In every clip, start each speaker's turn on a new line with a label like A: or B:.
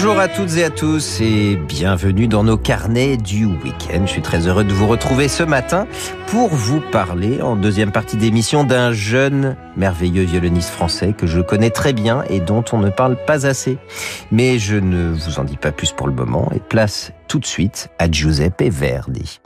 A: Bonjour à toutes et à tous et bienvenue dans nos carnets du week-end. Je suis très heureux de vous retrouver ce matin pour vous parler en deuxième partie d'émission d'un jeune merveilleux violoniste français que je connais très bien et dont on ne parle pas assez. Mais je ne vous en dis pas plus pour le moment et place tout de suite à Giuseppe Verdi.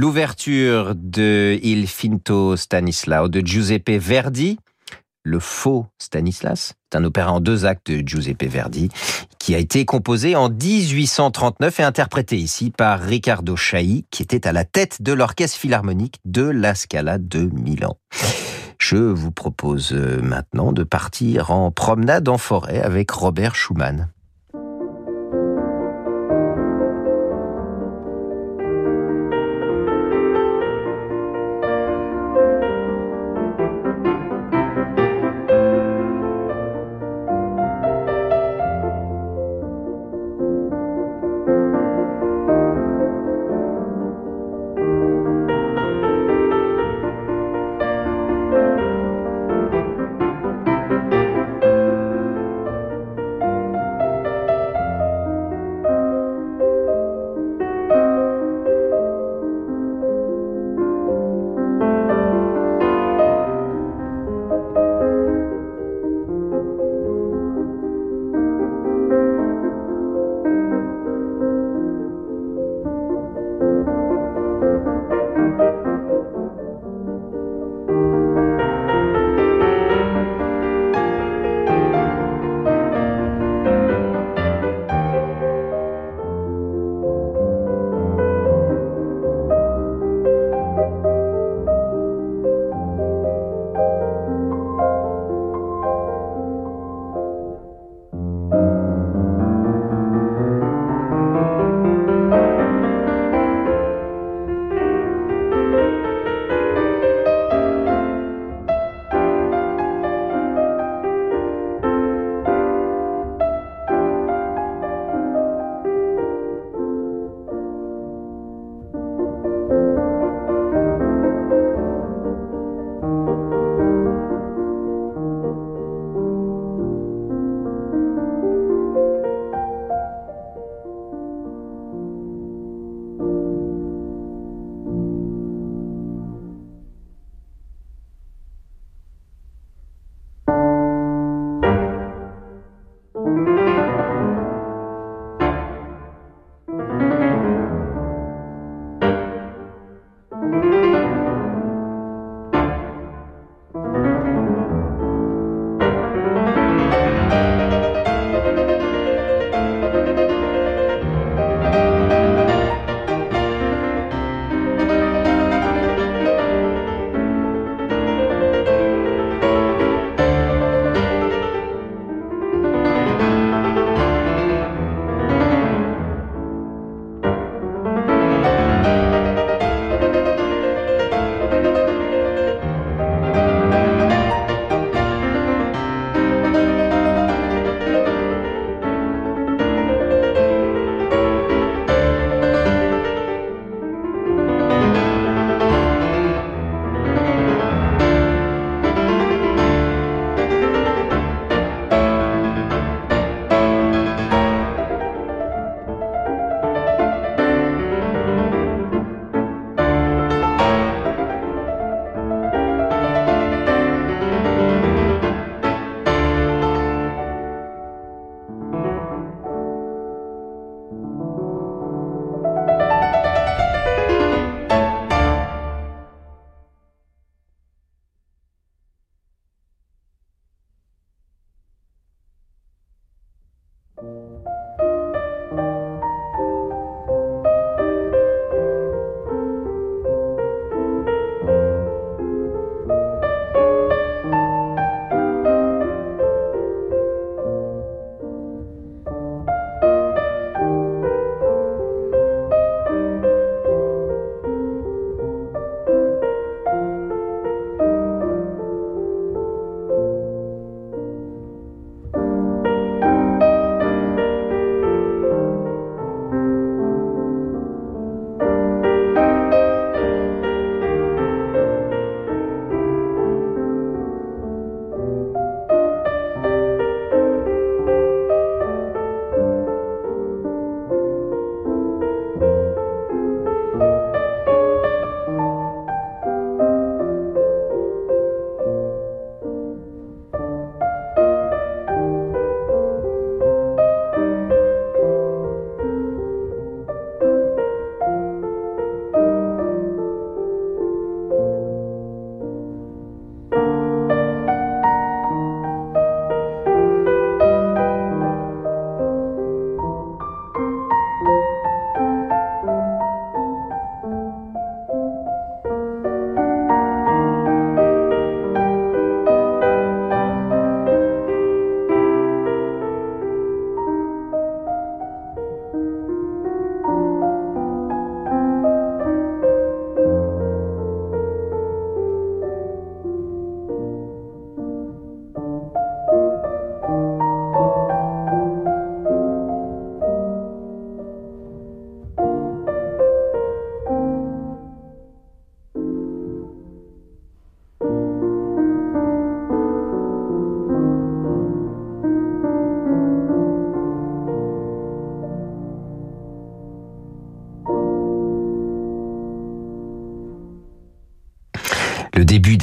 A: L'ouverture de Il Finto Stanislao de Giuseppe Verdi, le faux Stanislas, c'est un opéra en deux actes de Giuseppe Verdi, qui a été composé en 1839 et interprété ici par Riccardo Chailly, qui était à la tête de l'orchestre philharmonique de la Scala de Milan. Je vous propose euh, maintenant de partir en promenade en forêt avec Robert Schumann.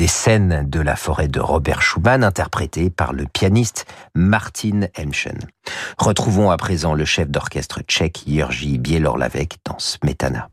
A: Des scènes de la forêt de Robert Schumann, interprétées par le pianiste Martin Hemschen. Retrouvons à présent le chef d'orchestre tchèque Jiří Bielorlavek dans Smetana.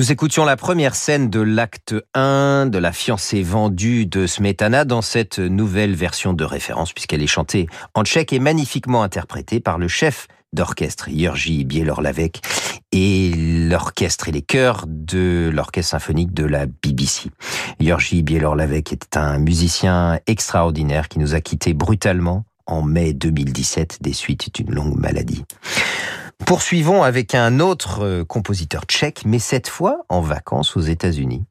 A: Nous écoutions la première scène de l'acte 1 de la fiancée vendue de Smetana dans cette nouvelle version de référence puisqu'elle est chantée en tchèque et magnifiquement interprétée par le chef d'orchestre Jurgi Bielorlavec et l'orchestre et les chœurs de l'orchestre symphonique de la BBC. Jurgi Bielorlavec était un musicien extraordinaire qui nous a quittés brutalement en mai 2017 des suites d'une longue maladie. Poursuivons avec un autre euh, compositeur tchèque, mais cette fois en vacances aux États-Unis.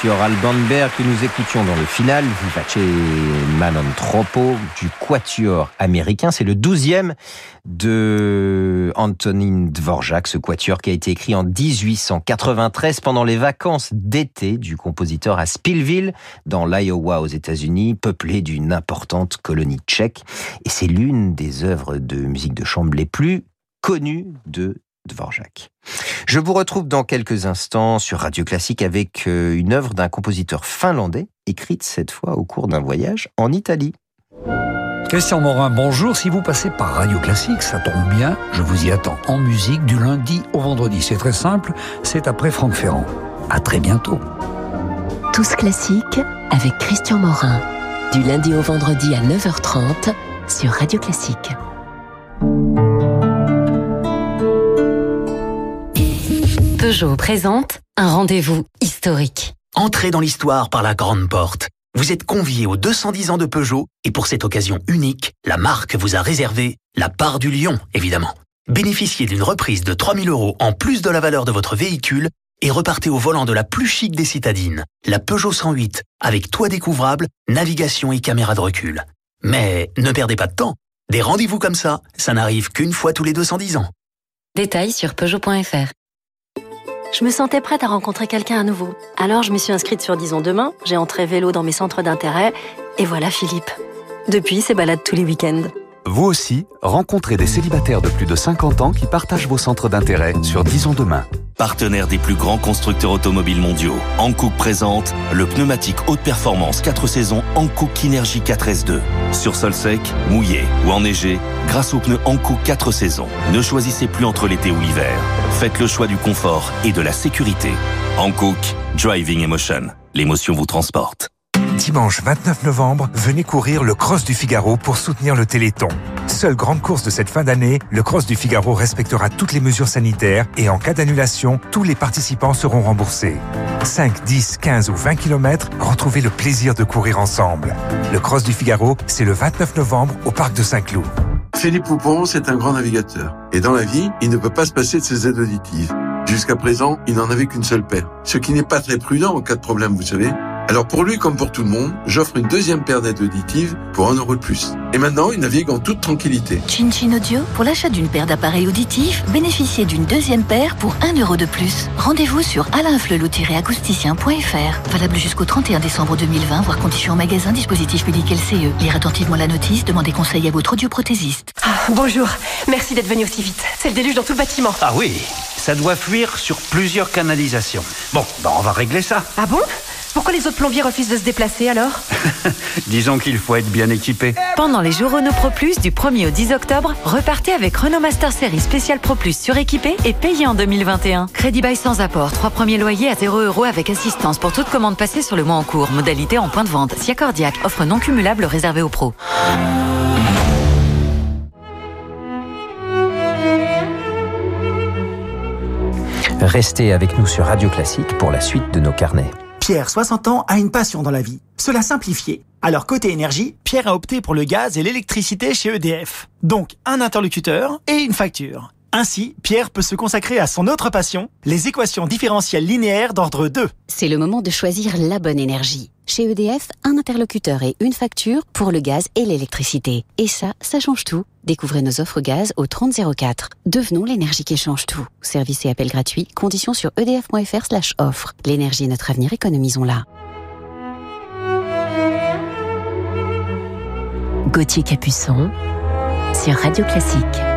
A: Quatuor Alban Berg que nous écoutions dans le final, Vivace Manon Tropo du quatuor américain. C'est le douzième de Antonin Dvorak, ce quatuor qui a été écrit en 1893 pendant les vacances d'été du compositeur à Spillville, dans l'Iowa aux États-Unis, peuplé d'une importante colonie tchèque. Et c'est l'une des œuvres de musique de chambre les plus connues de Dvorak. Je vous retrouve dans quelques instants sur Radio Classique avec euh, une œuvre d'un compositeur finlandais, écrite cette fois au cours d'un voyage en Italie.
B: Christian Morin, bonjour. Si vous passez par Radio Classique, ça tombe bien, je vous y attends en musique du lundi au vendredi. C'est très simple, c'est après Franck Ferrand. À très bientôt.
C: Tous classiques avec Christian Morin, du lundi au vendredi à 9h30 sur Radio Classique.
D: Peugeot présente un rendez-vous historique.
E: Entrez dans l'histoire par la grande porte. Vous êtes convié aux 210 ans de Peugeot et pour cette occasion unique, la marque vous a réservé la part du lion, évidemment. Bénéficiez d'une reprise de 3000 euros en plus de la valeur de votre véhicule et repartez au volant de la plus chic des citadines, la Peugeot 108, avec toit découvrable, navigation et caméra de recul. Mais ne perdez pas de temps. Des rendez-vous comme ça, ça n'arrive qu'une fois tous les 210 ans.
D: Détails sur Peugeot.fr.
F: Je me sentais prête à rencontrer quelqu'un à nouveau. Alors je me suis inscrite sur Disons Demain, j'ai entré vélo dans mes centres d'intérêt, et voilà Philippe. Depuis, c'est balade tous les week-ends.
G: Vous aussi, rencontrez des célibataires de plus de 50 ans qui partagent vos centres d'intérêt sur Disons Demain.
H: Partenaire des plus grands constructeurs automobiles mondiaux, Hankook présente le pneumatique haute performance 4 saisons Hankook Kinergy 4S2. Sur sol sec, mouillé ou enneigé, grâce aux pneus Hankook 4 saisons, ne choisissez plus entre l'été ou l'hiver. Faites le choix du confort et de la sécurité. Hankook, Driving Emotion. L'émotion vous transporte.
I: Dimanche 29 novembre, venez courir le Cross du Figaro pour soutenir le Téléthon. Seule grande course de cette fin d'année, le Cross du Figaro respectera toutes les mesures sanitaires et en cas d'annulation, tous les participants seront remboursés. 5, 10, 15 ou 20 km, retrouvez le plaisir de courir ensemble. Le Cross du Figaro, c'est le 29 novembre au parc de Saint-Cloud.
J: Philippe Poupon, c'est un grand navigateur. Et dans la vie, il ne peut pas se passer de ses aides auditives. Jusqu'à présent, il n'en avait qu'une seule paire. Ce qui n'est pas très prudent en cas de problème, vous savez. Alors pour lui comme pour tout le monde, j'offre une deuxième paire d'aides auditives pour un euro de plus. Et maintenant, il navigue en toute tranquillité.
K: Chin Chin Audio, pour l'achat d'une paire d'appareils auditifs, bénéficiez d'une deuxième paire pour un euro de plus. Rendez-vous sur alainflelou-acousticien.fr. Valable jusqu'au 31 décembre 2020, voire conditions en magasin, dispositif public LCE. Lire attentivement la notice, demandez conseil à votre audioprothésiste.
L: Ah, bonjour, merci d'être venu aussi vite. C'est le déluge dans tout le bâtiment.
M: Ah oui, ça doit fuir sur plusieurs canalisations. Bon, ben on va régler ça.
L: Ah bon? Pourquoi les autres plombiers refusent de se déplacer alors
M: Disons qu'il faut être bien équipé.
D: Pendant les jours Renault Pro Plus du 1er au 10 octobre, repartez avec Renault Master Series spécial Pro Plus suréquipé et payé en 2021. Crédit bail sans apport, 3 premiers loyers à 0 euros avec assistance pour toute commande passée sur le mois en cours. Modalité en point de vente. Si accordiaque, offre non cumulable réservée aux pros.
A: Restez avec nous sur Radio Classique pour la suite de nos carnets.
N: Pierre, 60 ans, a une passion dans la vie, se la simplifier. Alors côté énergie, Pierre a opté pour le gaz et l'électricité chez EDF. Donc un interlocuteur et une facture. Ainsi, Pierre peut se consacrer à son autre passion, les équations différentielles linéaires d'ordre 2.
O: C'est le moment de choisir la bonne énergie. Chez EDF, un interlocuteur et une facture pour le gaz et l'électricité. Et ça, ça change tout. Découvrez nos offres gaz au 3004. Devenons l'énergie qui change tout. Service et appel gratuit. Conditions sur edf.fr slash offre. L'énergie est notre avenir, économisons-la.
C: Gauthier Capuçon sur Radio Classique.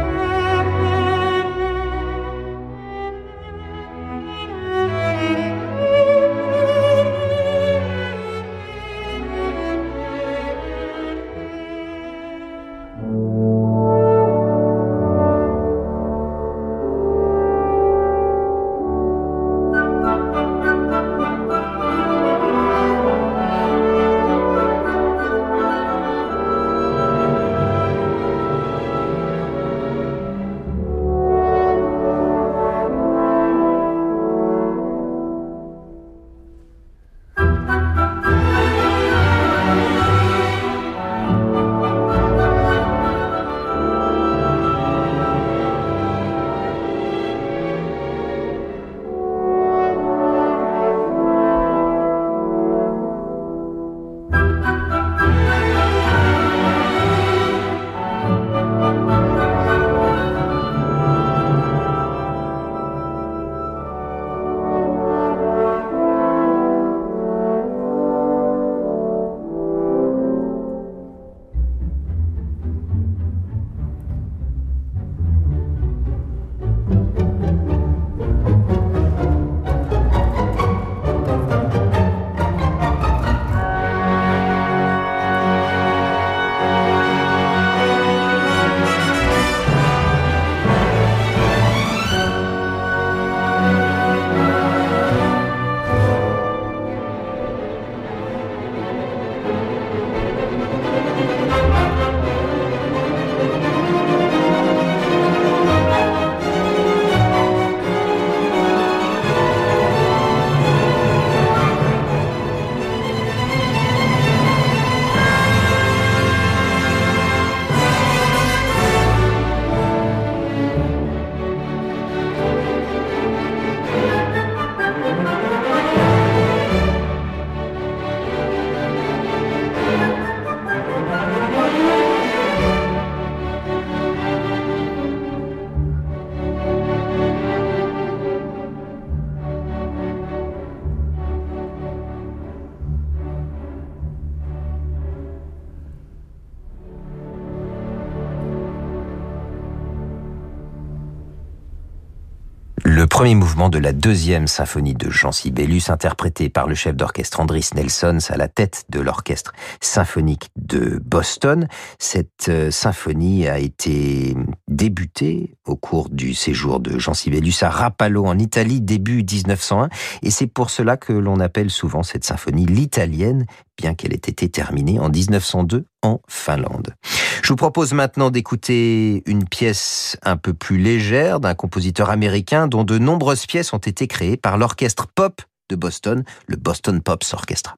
A: Premier mouvement de la deuxième symphonie de Jean Sibelius, interprété par le chef d'orchestre Andris Nelsons à la tête de l'orchestre symphonique de Boston. Cette euh, symphonie a été débutée au cours du séjour de Jean Sibelius à Rapallo en Italie début 1901 et c'est pour cela que l'on appelle souvent cette symphonie l'italienne bien qu'elle ait été terminée en 1902 en Finlande. Je vous propose maintenant d'écouter une pièce un peu plus légère d'un compositeur américain dont de nombreuses pièces ont été créées par l'orchestre pop de Boston, le Boston Pops Orchestra.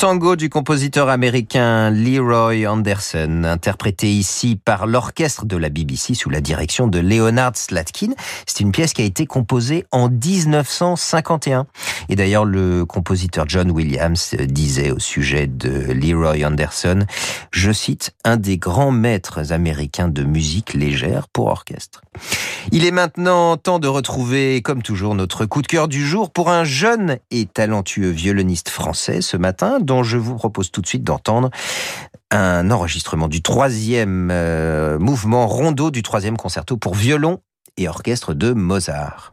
A: Tango du compositeur américain Leroy Anderson, interprété ici par l'orchestre de la BBC sous la direction de Leonard Slatkin. C'est une pièce qui a été composée en 1951. Et d'ailleurs, le compositeur John Williams disait au sujet de Leroy Anderson, je cite, un des grands maîtres américains de musique légère pour orchestre. Il est maintenant temps de retrouver, comme toujours, notre coup de cœur du jour pour un jeune et talentueux violoniste français ce matin, dont je vous propose tout de suite d'entendre un enregistrement du troisième euh, mouvement rondo du troisième concerto pour violon et orchestre de Mozart.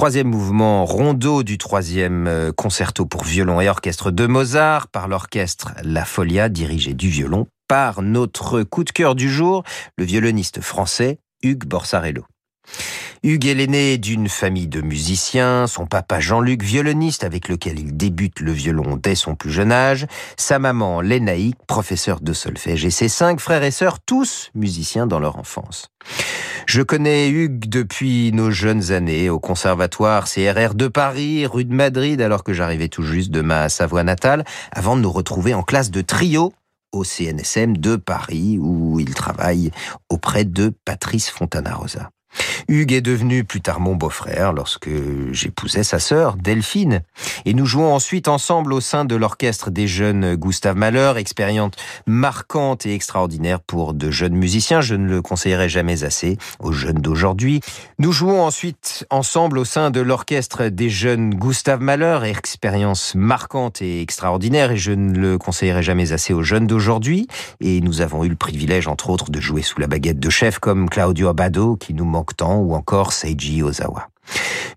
A: Troisième mouvement rondo du troisième euh, concerto pour violon et orchestre de Mozart par l'orchestre La Folia dirigé du violon par notre coup de cœur du jour, le violoniste français Hugues Borsarello. Hugues est l'aîné d'une famille de musiciens, son papa Jean-Luc, violoniste avec lequel il débute le violon dès son plus jeune âge, sa maman Lénaïque, professeur de solfège, et ses cinq frères et sœurs, tous musiciens dans leur enfance. Je connais Hugues depuis nos jeunes années au conservatoire CRR de Paris, rue de Madrid, alors que j'arrivais tout juste de ma Savoie natale, avant de nous retrouver en classe de trio au CNSM de Paris, où il travaille auprès de Patrice Fontana Rosa. Hugues est devenu plus tard mon beau-frère lorsque j'épousais sa sœur, Delphine. Et nous jouons ensuite ensemble au sein de l'orchestre des jeunes Gustave Mahler, expérience marquante et extraordinaire pour de jeunes musiciens. Je ne le conseillerais jamais assez aux jeunes d'aujourd'hui. Nous jouons ensuite ensemble au sein de l'orchestre des jeunes Gustave Mahler, expérience marquante et extraordinaire et je ne le conseillerais jamais assez aux jeunes d'aujourd'hui. Et nous avons eu le privilège, entre autres, de jouer sous la baguette de chef comme Claudio Abado, qui nous manque ou encore Seiji Ozawa.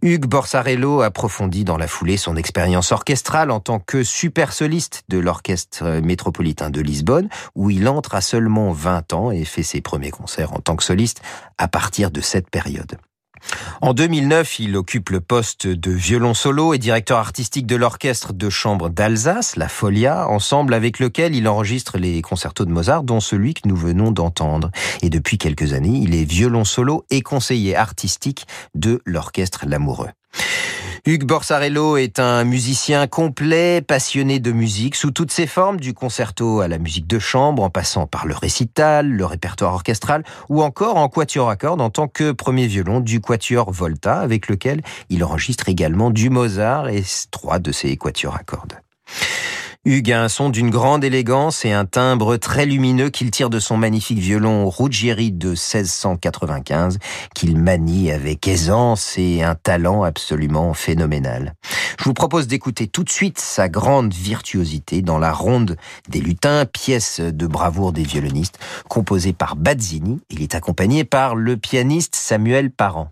A: Hugues Borsarello approfondit dans la foulée son expérience orchestrale en tant que super soliste de l'Orchestre métropolitain de Lisbonne, où il entre à seulement 20 ans et fait ses premiers concerts en tant que soliste à partir de cette période. En 2009, il occupe le poste de violon solo et directeur artistique de l'orchestre de chambre d'Alsace, la Folia, ensemble avec lequel il enregistre les concertos de Mozart, dont celui que nous venons d'entendre. Et depuis quelques années, il est violon solo et conseiller artistique de l'orchestre L'Amoureux. Hugues Borsarello est un musicien complet, passionné de musique sous toutes ses formes, du concerto à la musique de chambre, en passant par le récital, le répertoire orchestral, ou encore en quatuor à cordes en tant que premier violon du quatuor Volta, avec lequel il enregistre également du Mozart et trois de ses quatuors à cordes. Hugues a un son d'une grande élégance et un timbre très lumineux qu'il tire de son magnifique violon Ruggieri de 1695, qu'il manie avec aisance et un talent absolument phénoménal. Je vous propose d'écouter tout de suite sa grande virtuosité dans la ronde des lutins, pièce de bravoure des violonistes, composée par Bazzini. Il est accompagné par le pianiste Samuel Parent.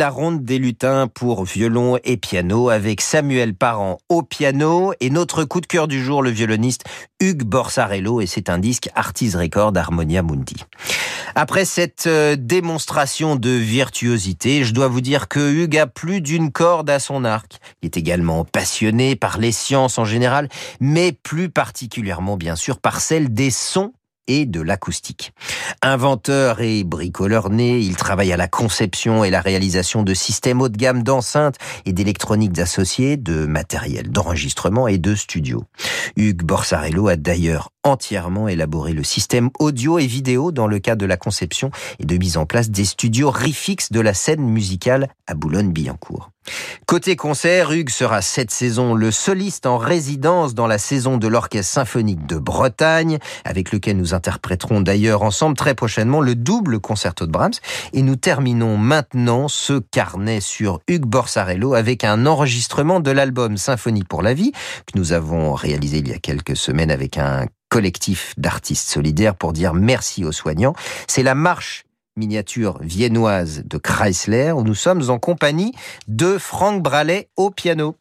A: La ronde des lutins pour violon et piano avec Samuel Parent au piano et notre coup de cœur du jour, le violoniste Hugues Borsarello et c'est un disque Artis Record Harmonia Mundi. Après cette euh, démonstration de virtuosité, je dois vous dire que Hugues a plus d'une corde à son arc. Il est également passionné par les sciences en général, mais plus particulièrement bien sûr par celle des sons et de l'acoustique. Inventeur et bricoleur né, il travaille à la conception et la réalisation de systèmes haut de gamme d'enceintes et d'électroniques associées, de matériel d'enregistrement et de studio. Hugues Borsarello a d'ailleurs entièrement élaboré le système audio et vidéo dans le cadre de la conception et de mise en place des studios Rifix de la scène musicale à Boulogne-Billancourt. Côté concert, Hugues sera cette saison le soliste en résidence dans la saison de l'Orchestre symphonique de Bretagne, avec lequel nous interpréterons d'ailleurs ensemble très prochainement le double concerto de Brahms. Et nous terminons maintenant ce carnet sur Hugues Borsarello avec un enregistrement de l'album Symphonie pour la vie que nous avons réalisé il y a quelques semaines avec un collectif d'artistes solidaires pour dire merci aux soignants. C'est la marche miniature viennoise de Chrysler où nous sommes en compagnie de Franck Bralet au piano.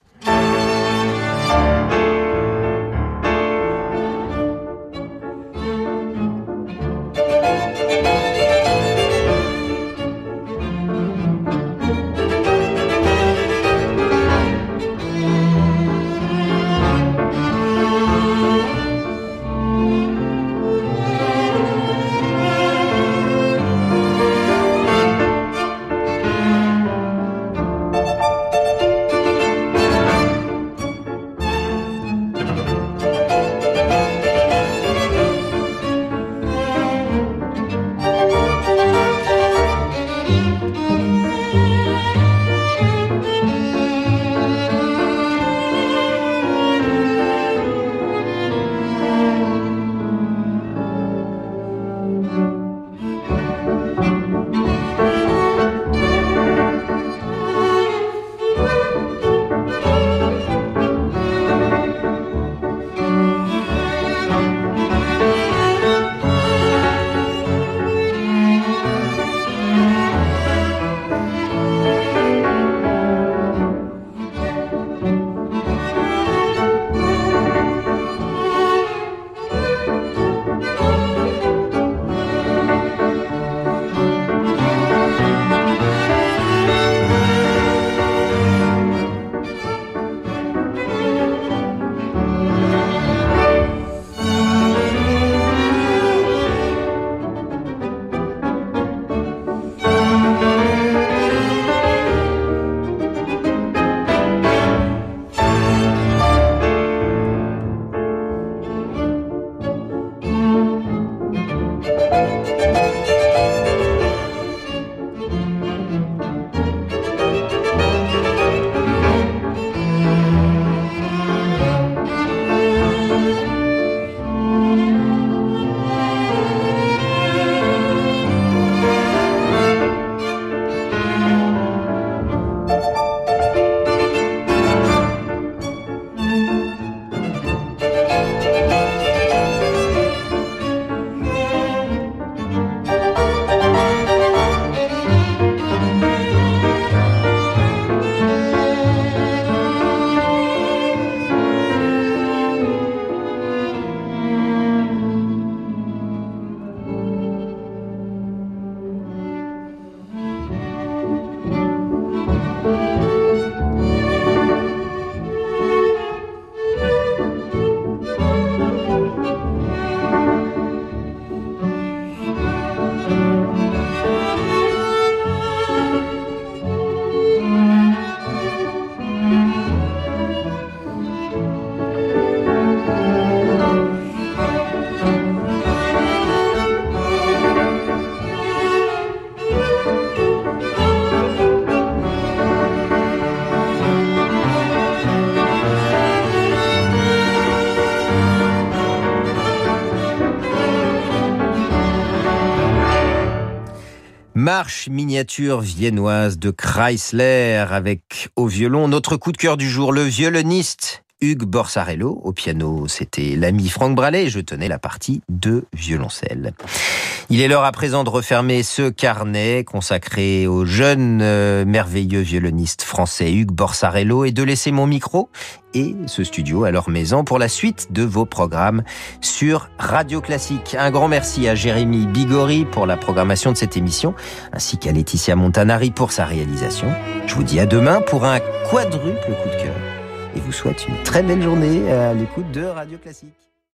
A: Marche miniature viennoise de Chrysler avec au violon notre coup de cœur du jour, le violoniste Hugues Borsarello. Au piano, c'était l'ami Franck Bralet et je tenais la partie de violoncelle. Il est l'heure à présent de refermer ce carnet consacré au jeune euh, merveilleux violoniste français Hugues Borsarello et de laisser mon micro et ce studio à leur maison pour la suite de vos programmes sur Radio Classique. Un grand merci à Jérémy Bigori pour la programmation de cette émission, ainsi qu'à Laetitia Montanari pour sa réalisation. Je vous dis à demain pour un quadruple coup de cœur et vous souhaite une très belle journée à l'écoute de Radio Classique.